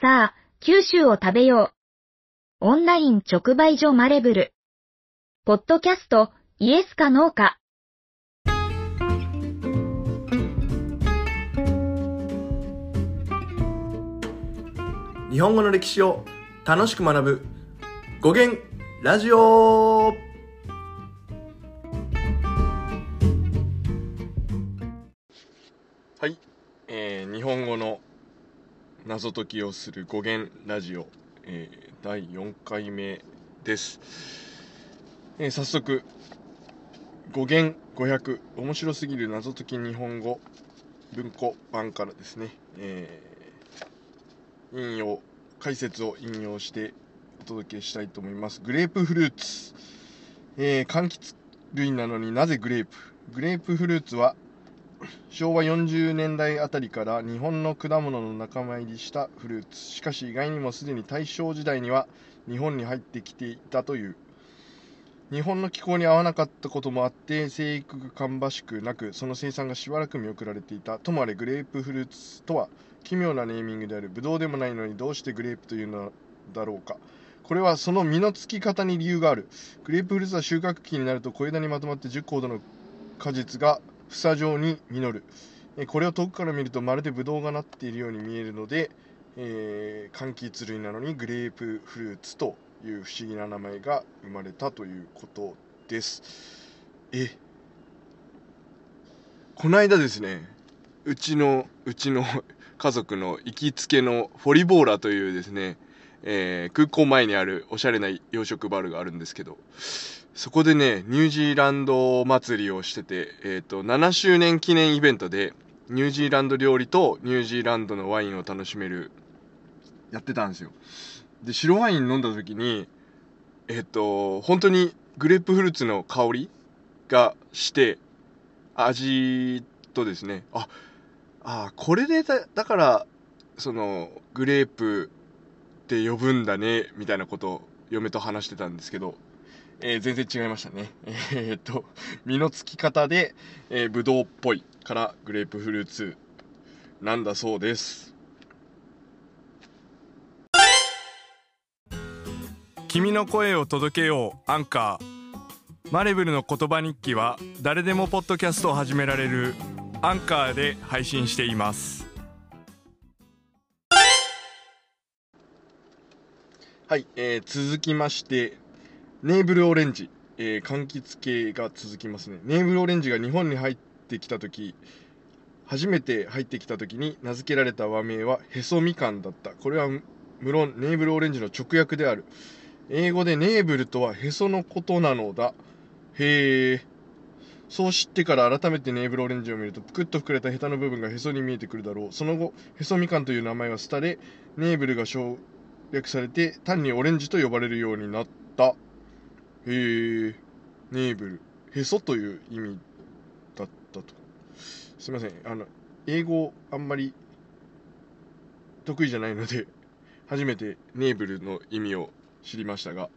さあ、九州を食べよう。オンライン直売所マレブル。ポッドキャスト、イエスかノーか。日本語の歴史を楽しく学ぶ語源ラジオ謎解きをする語源ラジオ、えー第4回目です、えー早速語源500面白すぎる謎解き日本語文庫版からですね、えー引用解説を引用してお届けしたいと思います。グレープフルーツ、え柑橘類なのになぜグレープ？グレープフルーツは昭和40年代あたりから日本の果物の仲間入りしたフルーツ。しかし意外にもすでに大正時代には日本に入ってきていたという。日本の気候に合わなかったこともあって生育が芳しくなくその生産がしばらく見送られていた。ともあれグレープフルーツとは奇妙なネーミングである。ブドウでもないのにどうしてグレープというのだろうか。これはその実のつき方に理由がある。グレープフルーツは収穫期になると小枝にまとまって10個ほどの果実が房状に実る。えこれを遠くから見るとまるでブドウがなっているように見えるので、えー柑橘類なのにグレープフルーツという不思議な名前が生まれたということです。えこの間ですねうちのうちの 家族の行きつけのフォリボーラというですね、えー空港前にあるおしゃれな洋食バルがあるんですけどそこでねニュージーランド祭りをしてて、えー、と7周年記念イベントでニュージーランド料理とニュージーランドのワインを楽しめるやってたんですよ。で白ワイン飲んだ時にえっ、と本当にグレープフルーツの香りがして味とですねああこれでだだからそのグレープって呼ぶんだねみたいなことを嫁と話してたんですけど、えー全然違いましたね。えーっと実のつき方で、えー、ブドウっぽいからグレープフルーツ。なんだそうです。君の声を届けようアンカーマレブルの言葉日記は誰でもポッドキャストを始められるアンカーで配信しています。はい、えー続きましてネーブルオレンジ、えー柑橘系が続きますね。ネーブルオレンジが日本に入ってきた時初めて入ってきた時に名付けられた和名はヘソみかんだった。これは無論ネーブルオレンジの直訳である。英語でネーブルとはへそのことなのだ。へえそう知ってから改めてネーブルオレンジを見るとぷくっと膨れたヘタの部分がへそに見えてくるだろう。その後へそみかんという名前は廃れネーブルが省略されて単にオレンジと呼ばれるようになった。へえネー。ブルへそという意味だったと。すいません。あの英語あんまり得意じゃないので初めてネーブルの意味を知りましたが。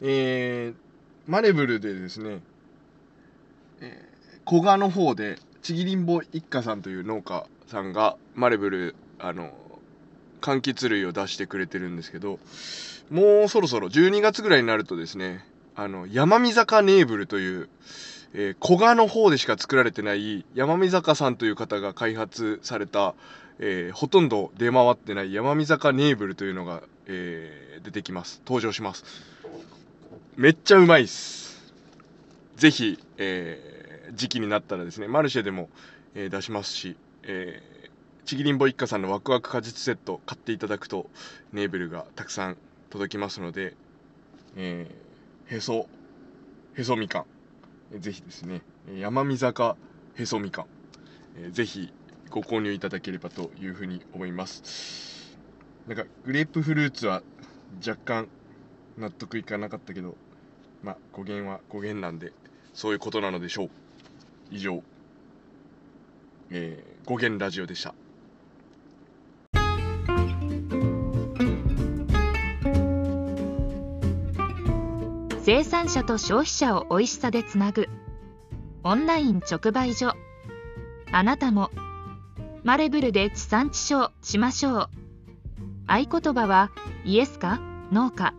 えー、マレブルでですね、えー古賀の方でちぎりんぼ一家さんという農家さんがマレブルあの柑橘類を出してくれてるんですけどもうそろそろ12月ぐらいになるとですねあの山見坂ネーブルという、えー古賀の方でしか作られてない山見坂さんという方が開発された、えーほとんど出回ってない山見坂ネーブルというのが、えー出てきます。登場します。めっちゃうまいっす。ぜひ、えー時期になったらですねマルシェでも、え出しますし、えーちぎりんぼ一家さんのワクワク果実セット買っていただくとネーブルがたくさん届きますので、えーへそへそみかん。ぜひですね山見坂へそみかん、えーぜひご購入いただければというふうに思います。なんかグレープフルーツは若干納得いかなかったけどまあ語源は語源なんでそういうことなのでしょう。以上、えー語源ラジオでした。生産者と消費者を美味しさでつなぐ。オンライン直売所。あなたも。マレブルで地産地消しましょう。合言葉はイエスかノーか。